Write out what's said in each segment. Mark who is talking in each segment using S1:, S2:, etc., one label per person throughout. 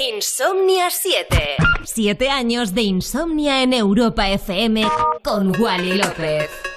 S1: Insomnia
S2: 7. Siete años de insomnia en Europa FM con Wally López.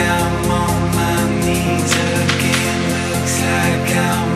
S3: I'm on
S1: my knees again. Looks like I'm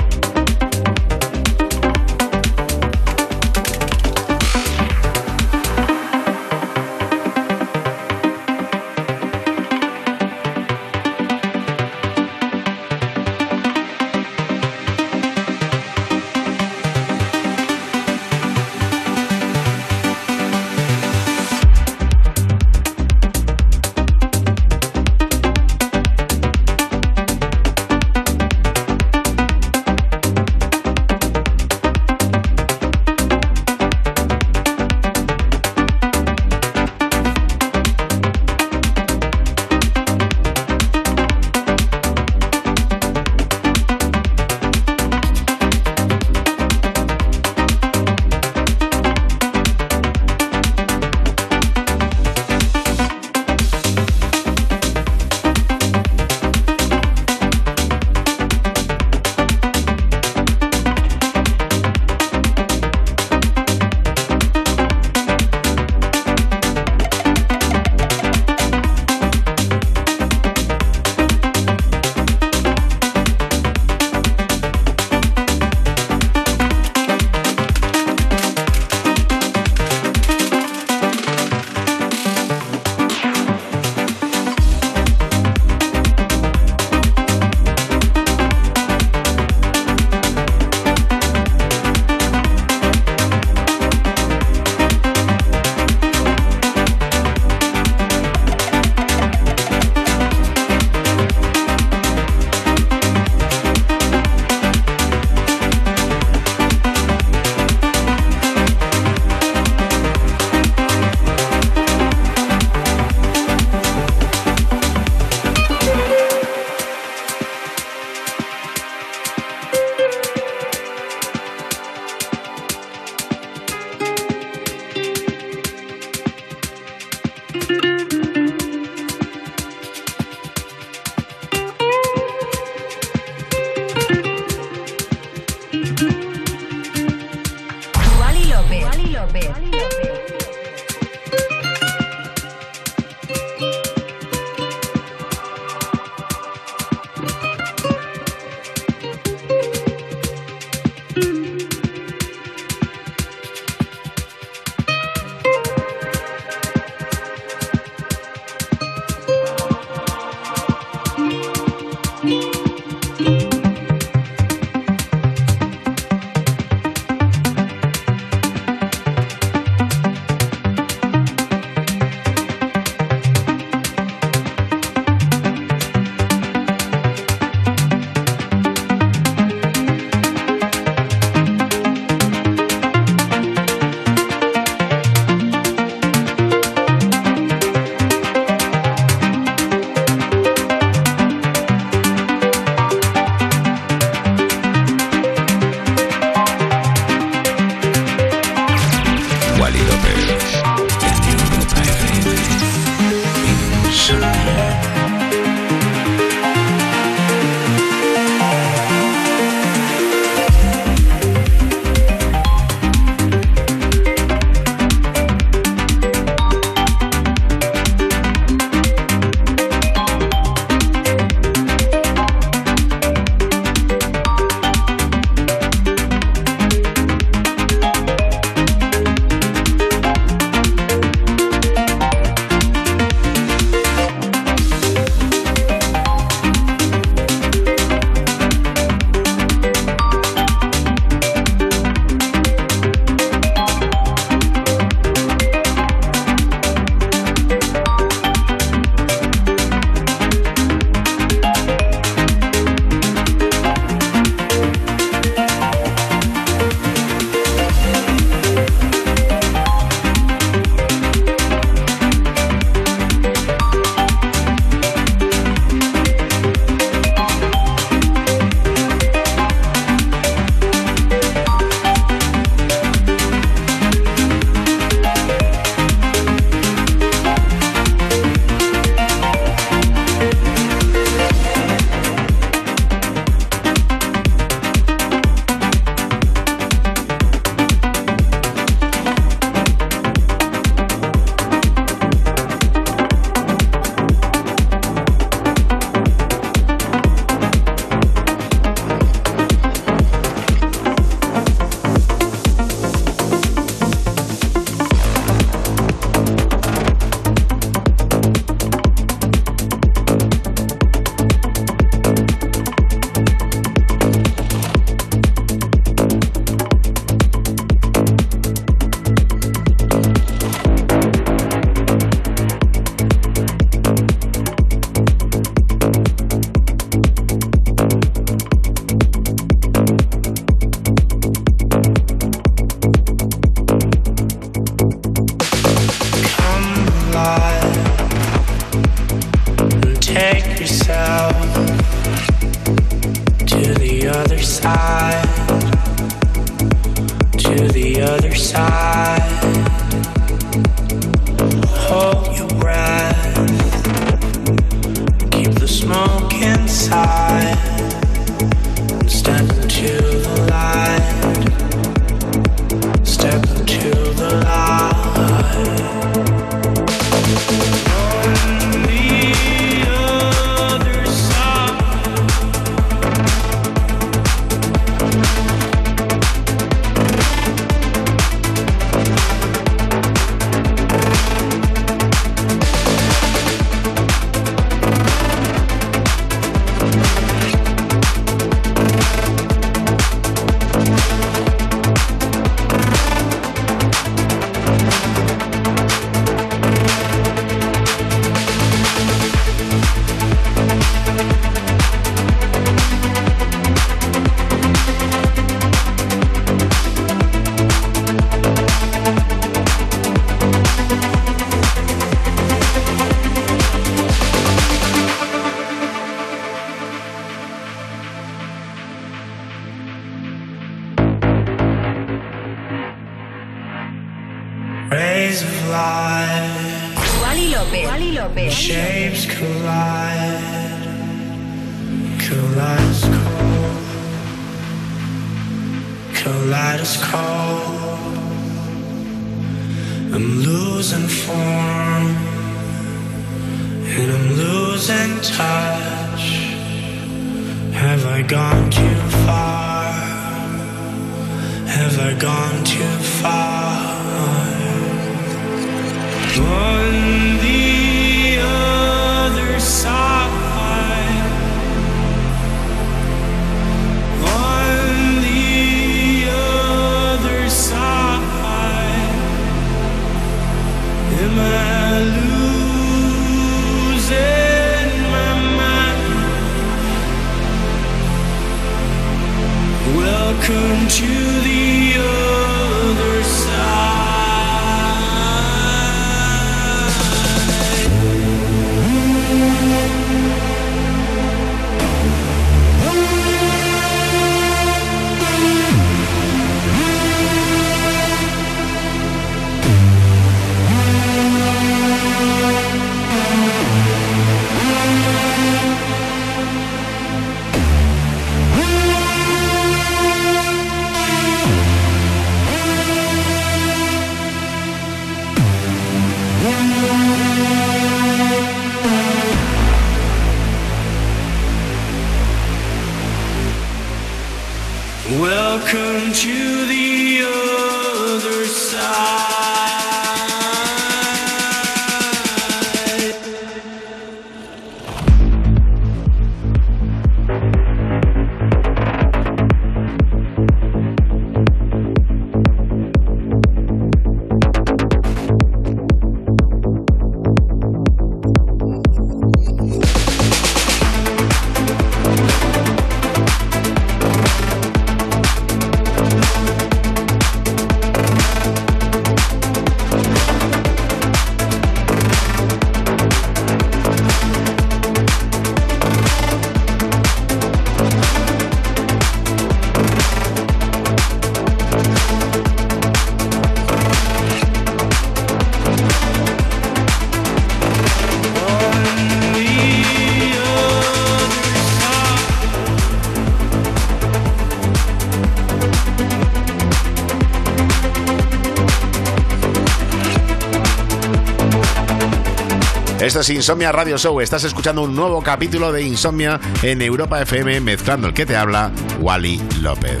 S4: Esto es Insomnia Radio Show. Estás escuchando un nuevo capítulo de Insomnia en Europa FM, mezclando el que te habla, Wally López.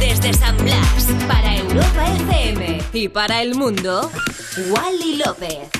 S5: Desde San Blas, para Europa FM y para el mundo, Wally López.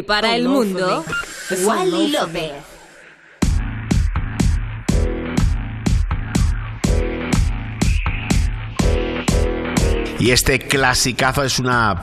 S2: Y para el mundo, Wally López.
S4: Y este clasicazo es una